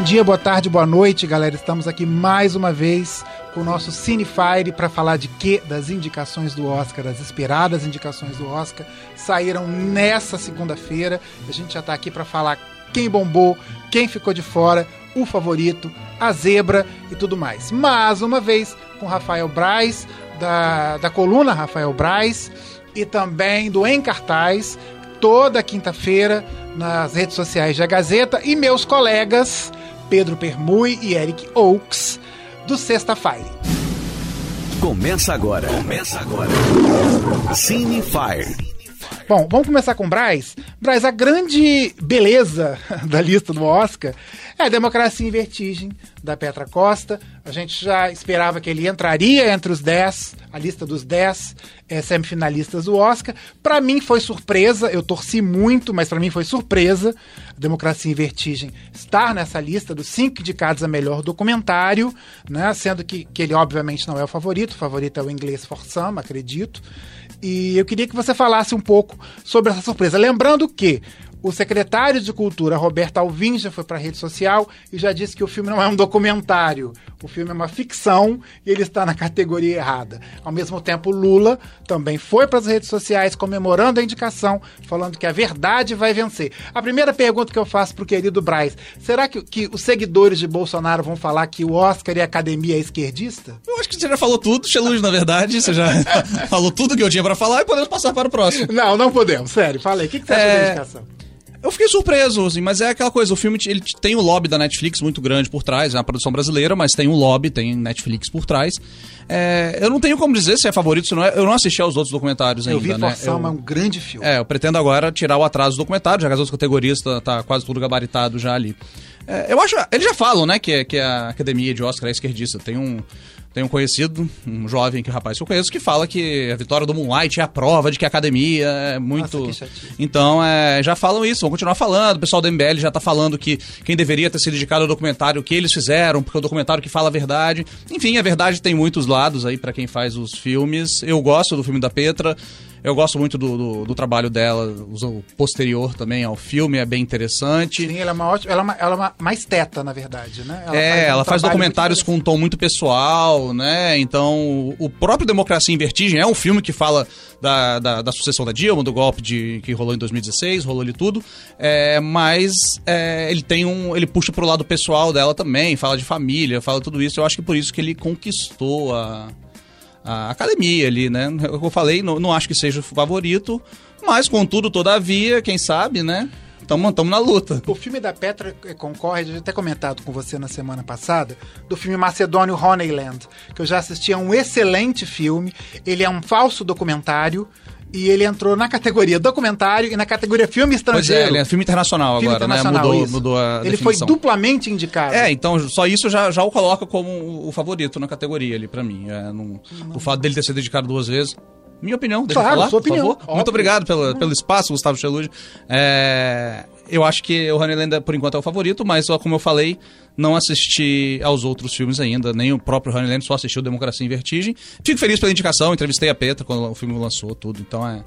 Bom dia, boa tarde, boa noite, galera. Estamos aqui mais uma vez com o nosso Cinefire para falar de quê? Das indicações do Oscar, as esperadas indicações do Oscar saíram nessa segunda-feira. A gente já está aqui para falar quem bombou, quem ficou de fora, o favorito, a zebra e tudo mais. Mais uma vez com Rafael Braz, da, da coluna Rafael Braz, e também do Em Cartaz, toda quinta-feira nas redes sociais da Gazeta, e meus colegas Pedro Permui e Eric Oaks, do Sexta Fire. Começa agora. Começa agora. Cine Fire. Bom, vamos começar com o Braz. Braz, a grande beleza da lista do Oscar é Democracia em Vertigem, da Petra Costa. A gente já esperava que ele entraria entre os 10, a lista dos 10 é, semifinalistas do Oscar. Para mim foi surpresa, eu torci muito, mas para mim foi surpresa a Democracia em Vertigem estar nessa lista dos cinco indicados a melhor documentário, né? sendo que, que ele obviamente não é o favorito, o favorito é o inglês For Some, acredito. E eu queria que você falasse um pouco sobre essa surpresa. Lembrando que o secretário de Cultura, Roberto Alvim, já foi para a rede social e já disse que o filme não é um documentário. O filme é uma ficção e ele está na categoria errada. Ao mesmo tempo, Lula também foi para as redes sociais comemorando a indicação, falando que a verdade vai vencer. A primeira pergunta que eu faço para o querido Braz: será que, que os seguidores de Bolsonaro vão falar que o Oscar e a academia é esquerdista? Eu acho que você já falou tudo, Xeluz, na verdade. Você já falou tudo que eu tinha para falar e podemos passar para o próximo. Não, não podemos. Sério, falei. O que, que você é... acha da indicação? Eu fiquei surpreso, assim, mas é aquela coisa, o filme ele tem o lobby da Netflix muito grande por trás, é uma produção brasileira, mas tem um lobby, tem Netflix por trás. É, eu não tenho como dizer se é favorito, se não é. Eu não assisti aos outros documentários ainda, eu vi né? Forção, eu, é um grande filme. É, eu pretendo agora tirar o atraso do documentário, já que as outras categorias tá, tá quase tudo gabaritado já ali. É, eu acho. Eles já falam, né, que, que a academia de Oscar é esquerdista. Tem um. Tem um conhecido, um jovem que rapaz que eu conheço, que fala que a vitória do Moonlight é a prova de que a academia é muito. Nossa, então, é, já falam isso, vão continuar falando. O pessoal do MBL já tá falando que quem deveria ter sido dedicado ao documentário, o que eles fizeram, porque é o documentário que fala a verdade. Enfim, a verdade tem muitos lados aí para quem faz os filmes. Eu gosto do filme da Petra. Eu gosto muito do, do, do, trabalho dela, o posterior também ao filme, é bem interessante. Sim, ela é uma ótima. Ela é, uma, ela é uma mais teta, na verdade, né? Ela é, faz um ela faz documentários com um tom muito pessoal, né? Então, o próprio Democracia em Vertigem é um filme que fala da, da, da sucessão da Dilma, do golpe de, que rolou em 2016, rolou ali tudo. É, mas é, ele tem um. ele puxa pro lado pessoal dela também, fala de família, fala tudo isso. Eu acho que por isso que ele conquistou a a academia ali, né? Eu falei, não, não acho que seja o favorito, mas contudo, todavia, quem sabe, né? Estamos na luta. O filme da Petra concorre, eu já até comentado com você na semana passada, do filme macedônio Honeyland, que eu já assisti, é um excelente filme. Ele é um falso documentário, e ele entrou na categoria documentário e na categoria filme estrangeiro. Pois é, ele é filme internacional filme agora, né? internacional, né? Mudou, mudou a Ele definição. foi duplamente indicado. É, então só isso já, já o coloca como o favorito na categoria ali para mim. É, não, o fato dele ter sido indicado duas vezes minha opinião, deixa claro, eu falar, sua opinião. Muito obrigado pelo, pelo espaço, Gustavo Chelude. É, eu acho que o Honeyland, por enquanto, é o favorito, mas, como eu falei, não assisti aos outros filmes ainda, nem o próprio Honeyland, só assisti o Democracia em Vertigem. Fico feliz pela indicação, entrevistei a Petra quando o filme lançou, tudo, então é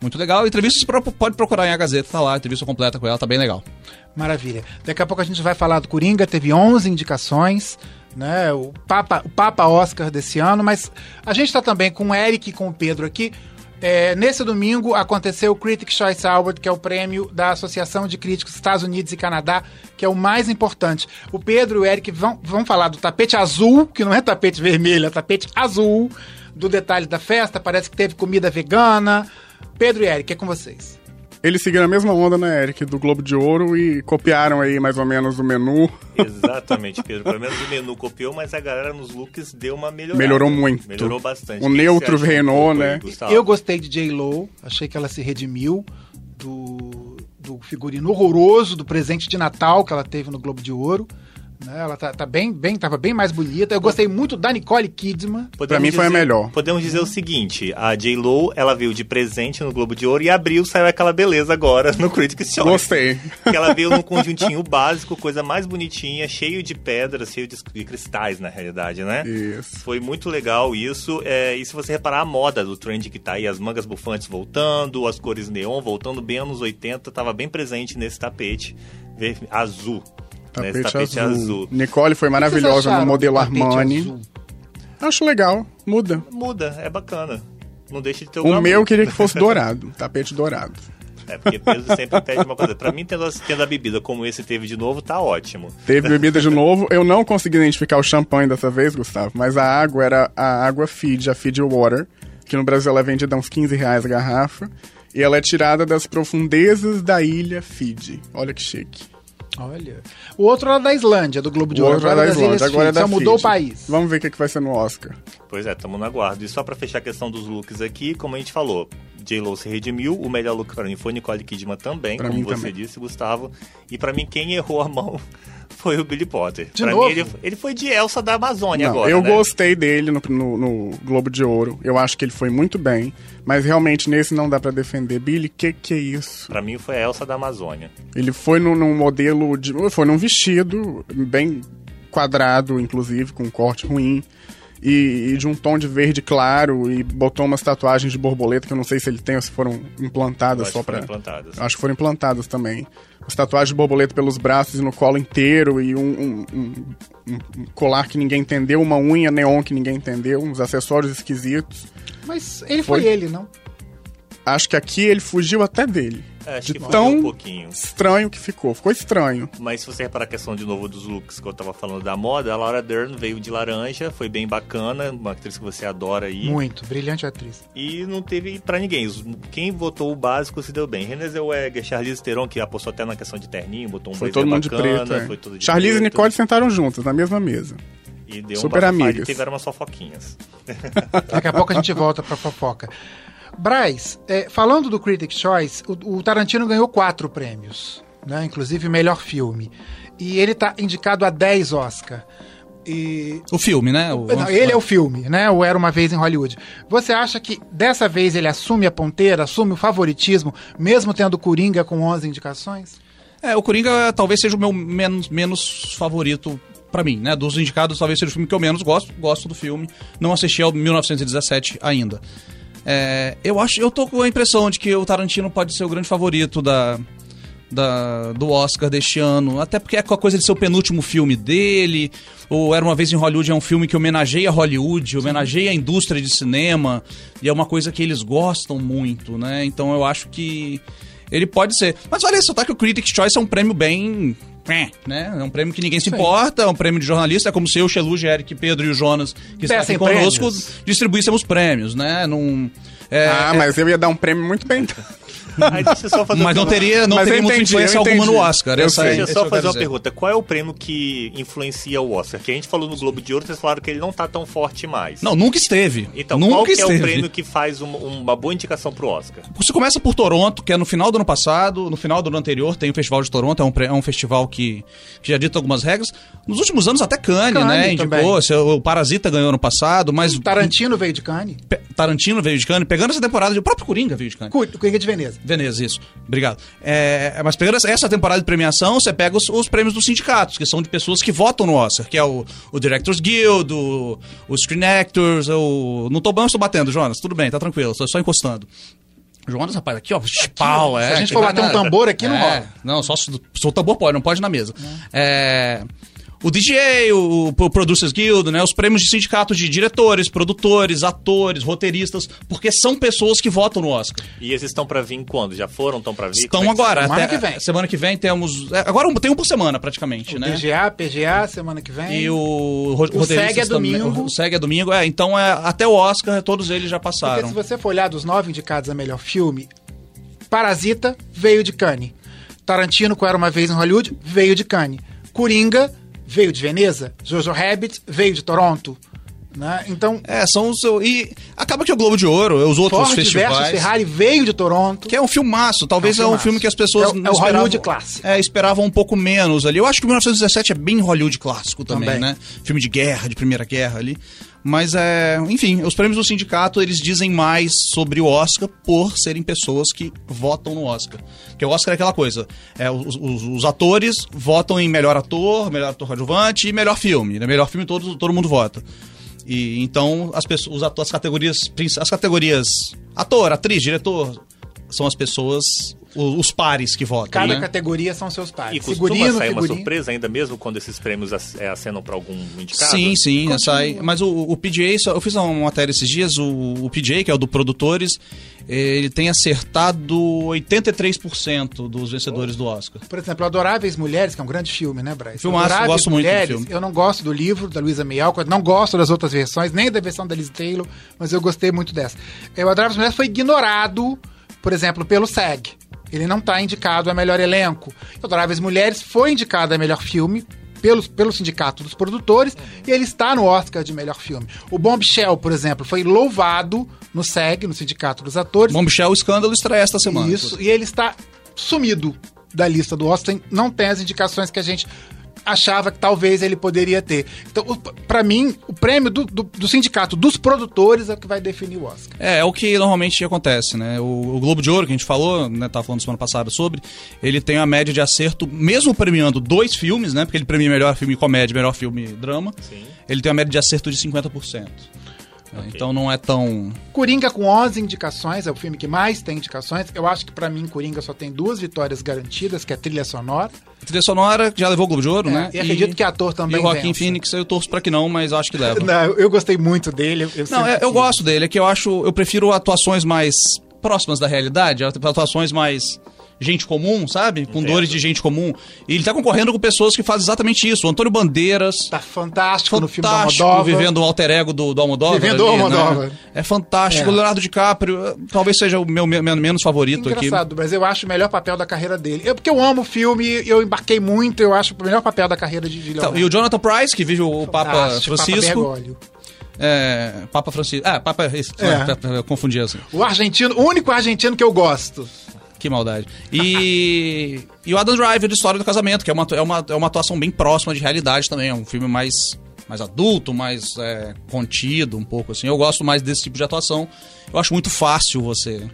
muito legal. Entrevistas pode procurar em a Gazeta, tá lá, entrevista completa com ela, tá bem legal. Maravilha. Daqui a pouco a gente vai falar do Coringa, teve 11 indicações né? O Papa, o Papa Oscar desse ano, mas a gente está também com o Eric e com o Pedro aqui. É, nesse domingo aconteceu o Critics' Choice Award, que é o prêmio da Associação de Críticos Estados Unidos e Canadá, que é o mais importante. O Pedro e o Eric vão, vão falar do tapete azul, que não é tapete vermelho, é tapete azul, do detalhe da festa. Parece que teve comida vegana. Pedro e Eric, é com vocês. Eles seguiram a mesma onda, né, Eric, do Globo de Ouro e copiaram aí mais ou menos o menu. Exatamente, Pedro. Pelo menos o menu copiou, mas a galera nos looks deu uma melhorada. Melhorou muito. Melhorou bastante. O neutro reinou, né? Eu gostei de J-Lo, achei que ela se redimiu do, do figurino horroroso do presente de Natal que ela teve no Globo de Ouro. Né? Ela tá, tá, bem, bem, tava bem mais bonita. Eu gostei muito da Nicole Kidman. Podemos pra mim dizer, foi a melhor. Podemos dizer o seguinte: a J-Lo, ela veio de presente no Globo de Ouro e abriu, saiu aquela beleza agora no Critics' Choice. Gostei. Que ela veio num conjuntinho básico, coisa mais bonitinha, cheio de pedras, cheio de, de cristais, na realidade, né? Isso. Foi muito legal isso. É, e se você reparar a moda do trend que tá aí, as mangas bufantes voltando, as cores neon voltando bem anos 80, tava bem presente nesse tapete azul. Tapete, Nesse tapete azul. azul. Nicole foi maravilhosa no modelo Armani. azul? Acho legal, muda. Muda, é bacana. Não deixa de ter o O glamour. meu eu queria que fosse dourado, tapete dourado. É, porque peso sempre pede uma coisa. Pra mim, tendo, tendo a bebida como esse teve de novo, tá ótimo. Teve bebida de novo. Eu não consegui identificar o champanhe dessa vez, Gustavo, mas a água era a água Feed, a Feed Water, que no Brasil ela é vendida a uns 15 reais a garrafa. E ela é tirada das profundezas da ilha Fiji. Olha que chique. Olha. O outro era da Islândia, do Globo de O Ouro. outro é agora da Islândia, agora é da Só mudou o país. Vamos ver o que, que vai ser no Oscar. Pois é, estamos no aguardo. E só pra fechar a questão dos looks aqui, como a gente falou, J-Lo se redimiu, o melhor look pra mim foi Nicole Kidman também, Pra como você também. disse, Gustavo. E pra mim, quem errou a mão foi o Billy Potter. De pra novo? mim, ele, ele foi de Elsa da Amazônia Não, agora, eu né? gostei dele no, no- no Globo de Ouro. Eu acho que ele foi muito bem. Mas realmente nesse não dá pra defender. Billy, que que é isso? Pra mim, foi a Elsa da Amazônia. Ele foi num, num modelo de. Foi num vestido bem quadrado, inclusive, com um corte ruim. E, e de um tom de verde claro. E botou umas tatuagens de borboleta que eu não sei se ele tem ou se foram implantadas só implantadas. Acho que foram implantadas também. As tatuagens de borboleta pelos braços e no colo inteiro, e um, um- um- um- um colar que ninguém entendeu, uma unha neon que ninguém entendeu, uns acessórios esquisitos. Mas ele foi, Foi? ele, não? Acho que aqui ele fugiu até dele. É, acho de que fugiu tão um pouquinho. estranho que ficou. Ficou estranho. Mas se você reparar a questão de novo dos looks que eu tava falando da moda, a Laura Dern veio de laranja, foi bem bacana, uma atriz que você adora aí. Muito. Brilhante atriz. E não teve pra ninguém. Quem votou o básico se deu bem. Renée Zellweger, Charlize Theron, que apostou até na questão de terninho, botou um Foi todo mundo bacana, de preto. é. foi tudo de Charlize e preto. Nicole sentaram juntas na mesma mesa. E deu super um amigas. e tiveram umas fofoquinhas. Daqui a pouco a gente volta pra fofoca. Braz, é, falando do Critics' Choice, o, o Tarantino ganhou quatro prêmios, né? Inclusive melhor filme. E ele tá indicado a 10 Oscar. E O filme, né? O- Não, ele é o filme, né? O Era Uma Vez em Hollywood. Você acha que dessa vez ele assume a ponteira, assume o favoritismo, mesmo tendo Coringa com 11 indicações? É, o Coringa talvez seja o meu menos, menos favorito pra mim, né? Dos indicados, talvez seja o filme que eu menos gosto. Gosto do filme. Não assisti ao 1917 ainda. É, eu acho, eu tô com a impressão de que o Tarantino pode ser o grande favorito da, da- do Oscar deste ano. Até porque é com a coisa de ser o penúltimo filme dele. O Era Uma Vez em Hollywood é um filme que homenageia Hollywood, homenageia a indústria de cinema. E é uma coisa que eles gostam muito, né? Então eu acho que ele pode ser. Mas vale ressaltar que o Critics' Choice é um prêmio bem... Né? É um prêmio que ninguém se importa, é um prêmio de jornalista, é como se eu, Xeluge, Eric, Pedro e o Jonas, que estão aqui conosco, prêmios. distribuíssemos prêmios, né? Num, é, ah, é- mas eu ia dar um prêmio muito bem. Aí deixa eu só fazer mas não teria, não Mas teria eu muita influência eu alguma no. Oscar. Eu essa sei. é- Deixa eu é só eu fazer quero uma dizer. pergunta. Qual é o prêmio que influencia o Oscar? Que a gente falou no Globo de Ouro, vocês falaram que ele não tá tão forte mais. Não, nunca esteve. Então, nunca qual que é esteve. o prêmio que faz uma, uma boa indicação pro Oscar? Você começa por Toronto, que é no final do ano passado, no final do ano anterior tem o Festival de Toronto, é um, é um festival que, que já dita algumas regras. Nos últimos anos até Cannes, Cannes né? Indicou, se- o Parasita ganhou ano passado, mas Tarantino veio de Cannes. Tarantino veio de Cannes, pegando essa temporada, de- o próprio Coringa veio de Cannes. Coringa de Veneza. Veneza, isso. Obrigado. É, mas pegando essa- temporada de premiação, você pega os, os prêmios dos sindicatos, que são de pessoas que votam no Oscar, que é o, o Directors Guild, o, o Screen Actors, o... Não tô, não estou batendo, Jonas, tudo bem, tá tranquilo, só, só encostando. Jonas, rapaz, aqui, ó, pau, é. se a gente que for bater um tambor aqui, não É, rola. Não, só se o tambor pode, não pode na mesa. É... O DJ, o, o Producers Guild, né? Os prêmios de sindicato de diretores, produtores, atores, roteiristas, porque são pessoas que votam no Oscar. E esses estão pra vir quando? Já foram? Estão pra vir? Estão é agora. Semana até- que vem. Semana que vem temos. é, Agora tem um por semana, praticamente, né? PGA, PGA, semana que vem. E o, ro- O roteiristas SEG é também- domingo. O SEG é domingo. É, então é, até o Oscar, todos eles já Porque passaram. se você for olhar dos nove indicados a melhor filme, Parasita veio de Cannes. Tarantino, com Era Uma Vez em Hollywood, veio de Cannes. Coringa veio de Veneza. Jojo Rabbit veio de Toronto. Né? Então, É, são os. E acaba que o Globo de Ouro, os outros Ford festivais. versus Ferrari veio de Toronto. Que é um filmaço, talvez É é um um, filmaço. filme que as pessoas É não é o esperavam- Hollywood clássico. É, esperavam um pouco menos ali. Eu acho que o 1917 é bem Hollywood clássico também, Também. né? Filme de guerra, de primeira guerra ali. Mas é, enfim, os prêmios do sindicato, eles dizem mais sobre o Oscar por serem pessoas que votam no Oscar. Porque o Oscar é aquela coisa, é, os, os- os atores votam em melhor ator, melhor ator coadjuvante e melhor filme. Né? Melhor filme todo, todo mundo vota. E então as pessoas, as categorias, as categorias ator, atriz, diretor, são as pessoas o- os pares que votam, Cada né? categoria são seus E pares. costuma Figurino, sair uma figurino. surpresa ainda mesmo quando esses prêmios ac- é, acenam pra algum indicado? Sim, sim, Continua. sai. Mas o, o PGA, só- eu fiz uma matéria esses dias, o, o PGA, que é o do Produtores, ele tem acertado 83% dos vencedores do Oscar. Por exemplo, Adoráveis Mulheres, que é um grande filme, né, Braz? Filmaço, Adoráveis gosto muito do Mulheres, filme. eu não gosto do livro da Luísa May Alcott, não gosto das outras versões, nem da versão da Liz Taylor, mas eu gostei muito dessa. É, O Adoráveis Mulheres foi ignorado, por exemplo, pelo SEG. Ele não está indicado a melhor elenco. Adoráveis Mulheres foi indicado a melhor filme pelo, pelo sindicato dos produtores e ele está no Oscar de melhor filme. O Bombshell, por exemplo, foi louvado no SEG, no sindicato dos atores. Bombshell, o escândalo estreia esta semana. Isso, e ele está sumido da lista do Oscar, não tem as indicações que a gente achava que talvez ele poderia ter. Então, pra mim, o prêmio do, do- do sindicato dos produtores é o que vai definir o Oscar. É, é o que normalmente acontece, né? O, o Globo de Ouro, que a gente falou, né, tava falando semana passada sobre, ele tem a média de acerto, mesmo premiando dois filmes, né? Porque ele premia melhor filme comédia, melhor filme drama. Sim. Ele tem uma média de acerto de 50%. É, Então não é tão. Coringa com 11 indicações, é o filme que mais tem indicações. Eu acho que pra mim Coringa só tem duas vitórias garantidas, que é a trilha sonora. A trilha sonora já levou o Globo de Ouro, É, né? e acredito que ator também E o Joaquim. Phoenix, eu torço pra que não, mas acho que leva. Não, eu gostei muito dele. Eu, Não, é- eu gosto dele, é que eu acho. Eu prefiro atuações mais próximas da realidade, atuações mais. Gente comum, sabe? Com dores de gente comum. E ele tá concorrendo com pessoas que fazem exatamente isso. O Antônio Bandeiras, Tá fantástico, no filme do fantástico, Almodóvar. vivendo o alter ego do, do Almodóvar. Vivendo o ali, Almodóvar. Né? É fantástico. É. O Leonardo DiCaprio eh, talvez seja o meu me- menos favorito aqui. Engraçado, mas eu acho o melhor papel da carreira dele. Eu, porque eu amo o filme, eu embarquei muito, eu acho o melhor papel da carreira de Gillian. Então, e o Jonathan Price, que vive o Papa Fantástico, Papa Francisco. Bergoglio. é, Papa Francisco. Ah, Papa. esse, É. Eu confundi assim. O argentino, o único argentino que eu gosto. Que maldade. E, e o Adam Driver História do Casamento, que é uma, é, uma, é uma atuação bem próxima de realidade também. É um filme mais, mais adulto, mais é, contido um pouco assim. Eu gosto mais desse tipo de atuação. Eu acho muito fácil você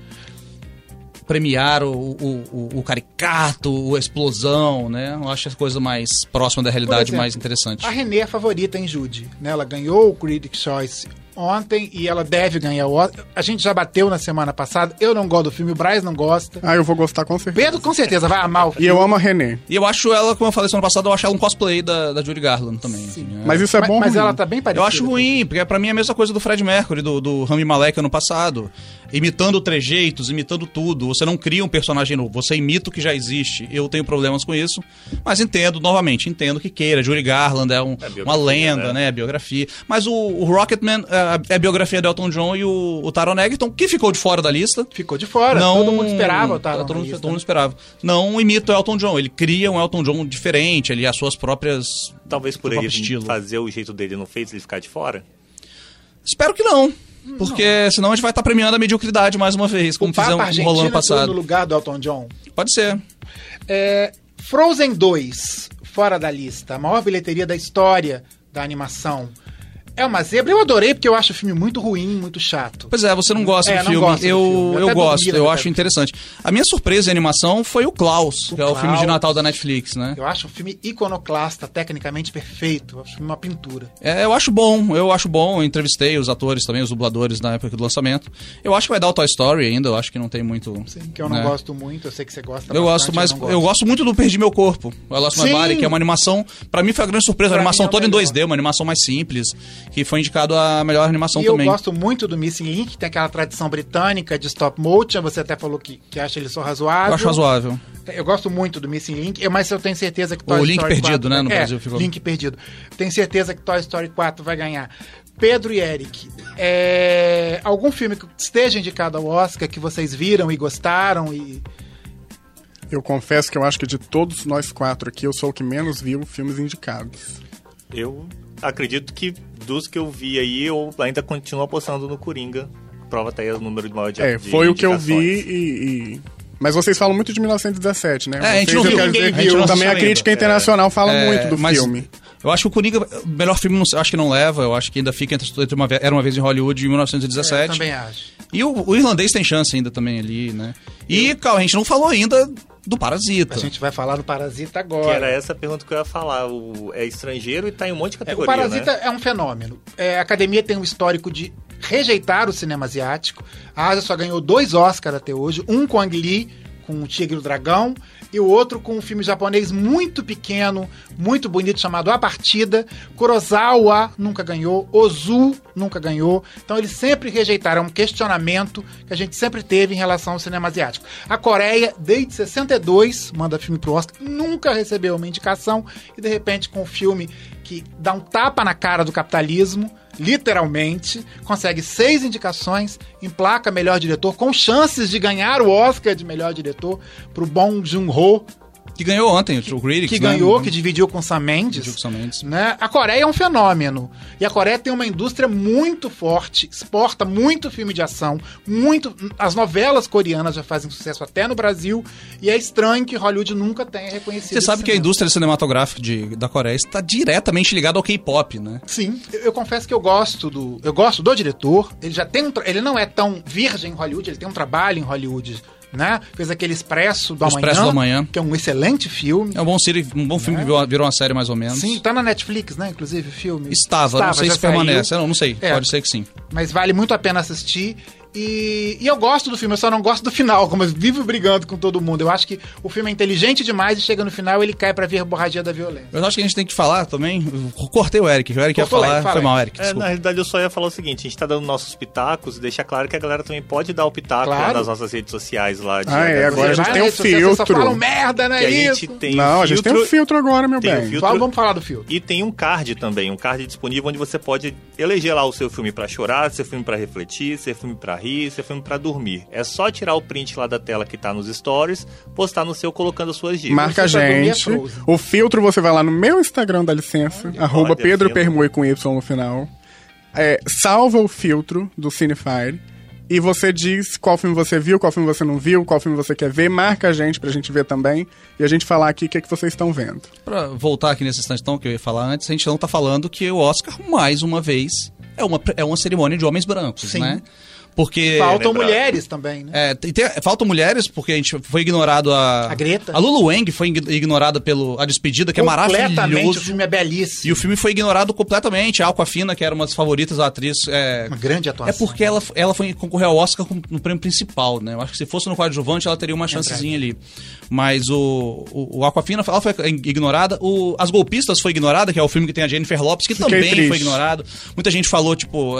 premiar o, o, o, o caricato, a explosão, né? Eu acho a coisa mais próxima da realidade exemplo, mais interessante. A Renée é a favorita em Jude. Né? Ela ganhou o Critics' Choice ontem e ela deve ganhar o Oscar. A gente já bateu na semana passada. Eu não gosto do filme, o Braz não gosta. Ah, eu vou gostar com certeza. Pedro com certeza vai amar o E filme. eu amo a René. E eu acho ela, como eu falei semana passada, eu acho ela um cosplay da, da Judy Garland também. assim, é. Mas isso é mas, bom. mas ou ela tá bem parecida. Eu acho ruim, porque pra mim é a mesma coisa do Fred Mercury, do, do Rami Malek ano passado. Imitando trejeitos, imitando tudo. Você não cria um personagem novo, você imita o que já existe. Eu tenho problemas com isso, mas entendo, novamente, entendo que queira. Judy Garland é, um- biografia, uma lenda, né? né? Biografia. Mas o, o Rocketman é, é a biografia do Elton John e o, o Taron Egerton, que ficou de fora da lista. Ficou de fora. não, Todo mundo esperava, tá? todo, mundo, todo mundo esperava. Não imita o Elton John, ele cria um Elton John diferente, ali, as suas próprias. Talvez por ele estilo. fazer o jeito dele não fez ele ficar de fora? Espero que não. Porque senão a gente vai estar premiando a mediocridade mais uma vez, como O fizemos rolando ano entrou no passado. lugar do Elton John. Pode ser. É, Frozen 2, fora da lista. A maior bilheteria da história da animação. É uma zebra. Eu adorei porque eu acho o filme muito ruim, muito chato. Pois é, você não gosta É, do não filme. gosto do eu filme. Eu eu gosto, eu metade acho interessante. A minha surpresa em animação foi o Klaus, O que é o filme de Klaus. Natal da Netflix, né? Eu acho o filme iconoclasta, tecnicamente perfeito. Eu acho uma pintura. É, eu acho bom, eu acho bom. Eu entrevistei os atores também, os dubladores na época do lançamento. Eu acho que vai dar o Toy Story ainda, eu acho que não tem muito. Sim, que eu não né? gosto muito. Eu sei que você gosta Eu gosto, bastante, mas não eu gosto muito do Perdi Meu Corpo, o My Sim. Body, que é uma animação, pra mim foi a grande surpresa, Pra uma animação mim é toda em melhor. 2D, uma animação mais simples, que foi indicado a melhor animação E eu também. gosto muito do Missing Link, que tem aquela tradição britânica de stop motion. Você até falou que, que acha ele só razoável. Eu acho razoável. Eu gosto muito do Missing Link, eu- mas eu tenho certeza que O Toy Link Story Perdido, 4 né, no é, Brasil ficou. Link Perdido. Tenho certeza que Toy Story 4 vai ganhar. Pedro e Eric, é, algum filme que esteja indicado ao Oscar que vocês viram e gostaram e Eu confesso que eu acho que de todos nós quatro aqui, eu sou o que menos viu filmes indicados. Eu acredito que dos que eu vi aí, eu ainda continuo apostando no Coringa. Prova tá aí o número de maior de É, de foi o que eu vi e, e- Mas vocês falam muito de 1917, né? É, a gente Vocês, não eu viu, quero ninguém dizer, viu. A gente não Também a crítica ainda. internacional fala É, muito do mas filme. Eu acho que o Coringa, o melhor filme, não- eu acho que não leva, eu acho que ainda fica entre, entre uma, Era uma vez em Hollywood em é, 1917. também acho. E o, o irlandês tem chance ainda também ali, né? E, calma, a gente não falou ainda do Parasita. A gente vai falar do Parasita Que agora. era essa a pergunta que eu ia falar. O, é estrangeiro e tá em um monte de É, o categoria, Parasita né? é um fenômeno. É, a academia tem um histórico de rejeitar o cinema asiático. A Ásia só ganhou dois Oscars até hoje, um com Ang Lee com o Tigre e o Dragão, e o outro com um filme japonês muito pequeno, muito bonito, chamado A Partida. Kurosawa nunca ganhou, Ozu nunca ganhou. Então eles sempre rejeitaram um questionamento que a gente sempre teve em relação ao cinema asiático. A Coreia, desde 62, manda filme pro Oscar, nunca recebeu uma indicação, e de repente com um filme que dá um tapa na cara do capitalismo, literalmente, consegue seis indicações, emplaca melhor diretor, com chances de ganhar o Oscar de melhor diretor pro Bong Joon-ho, Que ganhou ontem, o Critics, que né? ganhou, que dividiu com Sam Mendes. Dividiu com Sam Mendes. Né? A Coreia é um fenômeno. E a Coreia tem uma indústria muito forte, exporta muito filme de ação, muito. As novelas coreanas já fazem sucesso até no Brasil. E é estranho que Hollywood nunca tenha reconhecido. Você sabe que a cinema. indústria cinematográfica de- da Coreia está diretamente ligada ao K-pop, né? Sim, eu, eu confesso que eu gosto do. Eu gosto do diretor. Ele já tem um. Ele não é tão virgem em Hollywood, ele tem um trabalho em Hollywood. Né? Fez aquele Expresso do O Amanhã. Expresso do Amanhã. Que é um excelente filme. É um bom, série, um bom filme que virou, uma série mais ou menos. Sim, tá na Netflix, né? Inclusive o filme. Estava, não sei se permanece. saiu. Eu não, não sei, É. pode ser que sim. Mas vale muito a pena assistir. E, e eu gosto do filme, eu só não gosto do final, como eu vivo brigando com todo mundo. Eu acho que o filme é inteligente demais e chega no final ele cai pra verborragia da violência. Eu acho que a gente tem que falar também. eu Cortei o Eric, o Eric ia Cortou, falar. Eric, fala Foi mal, Eric. É, na realidade, eu só ia falar o seguinte: a gente tá dando nossos pitacos, deixa claro que a galera também pode dar o pitaco Claro. lá nas nossas redes sociais lá. De Ah, é, agora a gente tem um só filtro. falam merda, né? a Isso. gente tem Não, um a gente tem um filtro agora, meu Tem um bem. filtro. Fala, vamos falar do filme. E tem um card também, um card disponível onde você pode eleger lá o seu filme pra chorar, seu filme pra refletir, seu filme pra rir, seu filme pra dormir. É só tirar o print lá da tela que tá nos stories, postar no seu colocando as suas dicas. Marca a é gente. O filtro você vai lá no meu Instagram, dá licença. arroba olha, Pedro filho. Permui com Y no final. É, salva o filtro do Cinefire. E você diz qual filme você viu, qual filme você não viu, qual filme você quer ver. Marca a gente pra gente ver também. E a gente falar aqui o que, é que vocês estão vendo. Pra voltar aqui nesse instante, então, que eu ia falar antes, a gente não tá falando que o Oscar, mais uma vez, é uma, é uma cerimônia de homens brancos, Sim. né? Porque. Faltam mulheres também, né? É, tem- tem- faltam mulheres, porque a gente foi ignorado a. A Greta. A Lulu Wang foi ign- ignorada pelo A Despedida, que é Completamente, maravilhoso. o filme é belíssimo. E o filme foi ignorado completamente. A Aquafina, que era uma das favoritas da atriz. É, Uma grande atuação. é porque ela, ela foi concorrer ao Oscar com- no prêmio principal, né? Eu acho que se fosse no coadjuvante, ela teria uma chancezinha ali. Mas o, o, o Aquafina ela foi ignorada. O As Golpistas foi ignorada, que é o filme que tem a Jennifer Lopes, que Fiquei também triste. foi ignorado. Muita gente falou, tipo.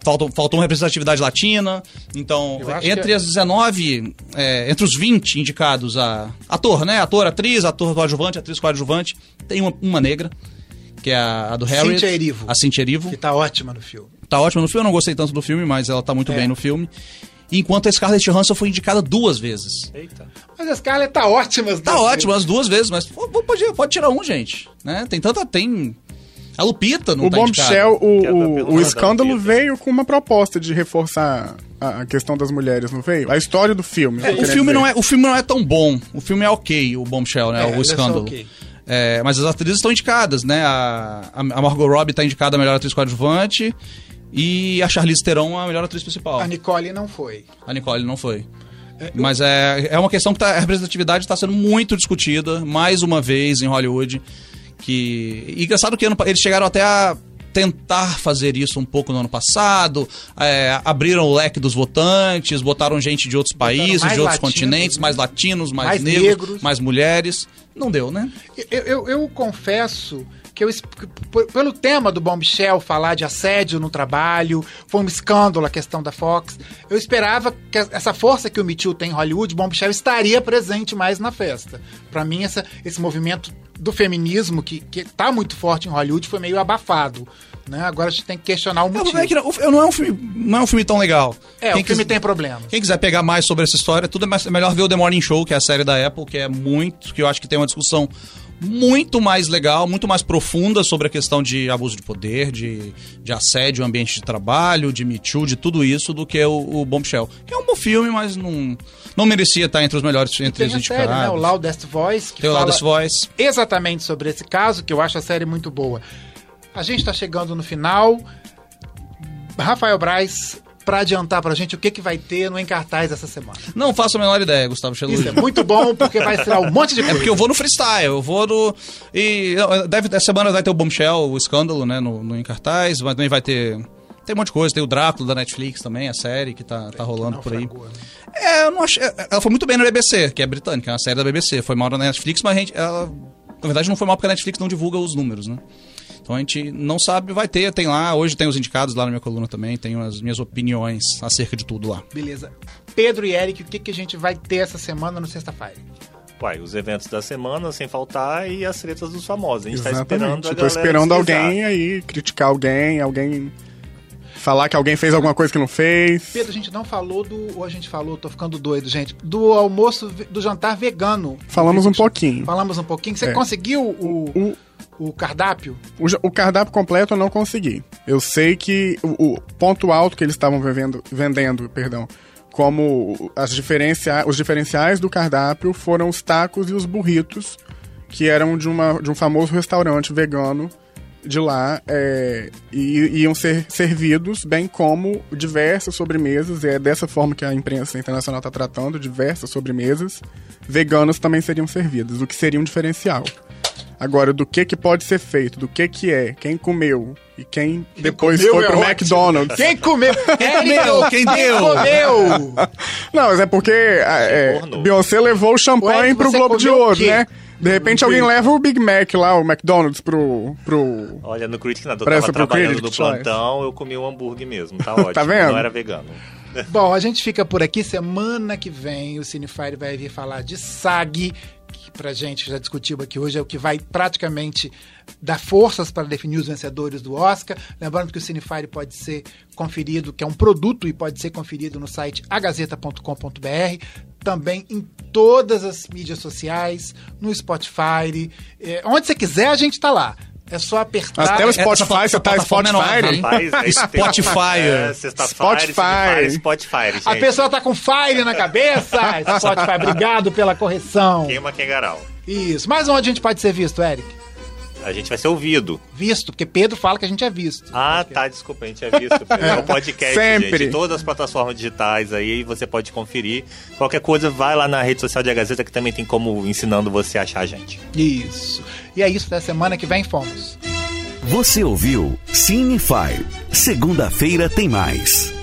É, Faltou, faltou uma representatividade latina. Então, entre que- as 19, é, entre os 20 indicados a ator, né? Ator, atriz, ator coadjuvante, atriz coadjuvante, tem uma, uma negra, que é a, a do Harry. Cynthia Erivo. A Cynthia Erivo. Que tá ótima no filme. Tá ótima no filme, eu não gostei tanto do filme, mas ela tá muito É. bem no filme. Enquanto a Scarlett Johansson foi indicada duas vezes. Eita. Mas a Scarlett tá ótima. Tá ótimo, as duas vezes, mas pode, pode tirar um, gente. Né? Tem tanta. Tem. A Lupita não o tá Bombshell, indicada. o, é o, o escândalo veio com uma proposta de reforçar a, questão das mulheres, não veio? A história do filme. É, o, filme não é, o filme não é tão bom. O filme é ok, o Bombshell, né? É, o é escândalo. É, mas as atrizes estão indicadas, né? A, a Margot Robbie tá indicada a melhor atriz coadjuvante e a Charlize Theron a melhor atriz principal. A Nicole não foi. A Nicole não foi. Mas é, é uma questão que tá, a representatividade está sendo muito discutida, mais uma vez, em Hollywood. Que, e engraçado que ano eles chegaram até a tentar fazer isso um pouco no ano passado, é, abriram o leque dos votantes, botaram gente de outros países, de outros latinos, continentes, né? mais latinos, mais, Mais negros, negros. mais mulheres. Não deu, né? Eu, eu, eu confesso que eu, pelo tema do Bombshell falar de assédio no trabalho, foi um escândalo a questão da Fox, eu esperava que essa força que o Me Too tem em Hollywood, Bombshell estaria presente mais na festa. Pra mim, essa, esse movimento do feminismo que, que tá muito forte em Hollywood foi meio abafado. Né? Agora a gente tem que questionar o motivo. é que não, não é um filme, não é um filme tão legal. É, Quem o filme quis- tem problemas. Quem quiser pegar mais sobre essa história, tudo é, mais- é melhor ver o The Morning Show, que é a série da Apple, que é muito, que eu acho que tem uma discussão muito mais legal, muito mais profunda sobre a questão de abuso de poder, de, de assédio, ambiente de trabalho, de Me Too, de tudo isso, do que o, o Bombshell. Que é um bom filme, mas não, não merecia estar entre os melhores, entre os a série, né? indicados. O Loudest Voice, que Tem o fala Loudest Voice. exatamente sobre esse caso, que eu acho a série muito boa. A gente tá chegando no final. Rafael Braz, pra adiantar pra gente o que, que vai ter no Encartaz essa semana. Não faço a menor ideia, Gustavo Isso Chelucci. é muito bom, porque vai estrear um monte de É coisa. porque eu vou no freestyle, eu vou no. E deve, essa semana vai ter o Bombshell, o escândalo, né? No, no em cartaz, mas também vai ter Tem um monte de coisa, tem o Drácula da Netflix também, a série que tá, tá rolando por aí. Né? É, eu não achei. Ela foi muito bem na BBC, que é britânica, é uma série da BBC. Foi mal na Netflix, mas a gente. Ela, na verdade, não foi mal porque a Netflix não divulga os números, né? Então a gente não sabe, vai ter, tem lá. Hoje tem os indicados lá na minha coluna também, tenho as minhas opiniões acerca de tudo lá. Beleza. Pedro e Eric, o que, que a gente vai ter essa semana no Sexta-feira? Uai, os eventos da semana, sem faltar, e as tretas dos famosos. A gente tá esperando Exatamente. a Eu tô esperando deslizar. alguém aí criticar alguém, alguém falar que alguém fez alguma coisa que não fez. Pedro, a gente não falou do. Ou a gente falou, tô ficando doido, gente. Do almoço, do jantar vegano. Falamos um pouquinho. Falamos um pouquinho. Você É. conseguiu o, O, o cardápio? o, o cardápio completo eu não consegui. Eu sei que o, o ponto alto que eles estavam vendendo, vendendo, perdão, como as diferencia, os diferenciais do cardápio foram os tacos e os burritos, que eram de, uma, de um famoso restaurante vegano de lá é, e iam ser servidos, bem como diversas sobremesas, e é dessa forma que a imprensa internacional está tratando, diversas sobremesas veganas também seriam servidas, o que seria um diferencial. Agora, do que que pode ser feito, do que que é, quem comeu e quem depois comeu foi é pro ótimo. McDonald's. Quem comeu? Quem comeu? Quem deu? comeu? Não, mas é porque a- é. Beyoncé levou o champanhe Ué, pro Globo de Ouro, né? De repente alguém leva o Big Mac lá, o McDonald's, pro. pro... Olha, no Critic nada, eu Presta tava pro trabalhando Critic no plantão, eu comi um hambúrguer mesmo, tá ótimo. vendo? Não era vegano. Bom, a gente fica por aqui. Semana que vem o Cinefire vai vir falar de SAG, que pra gente já discutiu aqui hoje, é o que vai praticamente dar forças para definir os vencedores do Oscar. Lembrando que o Cinefire pode ser conferido, que é um produto e pode ser conferido no site agazeta.com.br, também em todas as mídias sociais, no Spotify, eh, onde você quiser a gente tá lá. É só apertar. Até o Spotify, você tá é nova, Spotify. tem- Spotify. É, Spotify. Spotify, Spotify, gente. A pessoa tá com fire na cabeça. Spotify, obrigado pela correção. Queima Kengarau. Isso. Mas onde a gente pode ser visto, Eric? A gente vai ser ouvido. Visto, porque Pedro fala que a gente é visto. Ah, tá, desculpa, a gente é visto. É um podcast, Sempre. gente. Todas as plataformas digitais aí, você pode conferir. Qualquer coisa, vai lá na rede social de A Gazeta, que também tem como ensinando você a achar a gente. Isso. E é isso, da semana que vem fomos. Você ouviu Cinefire. Segunda-feira tem mais.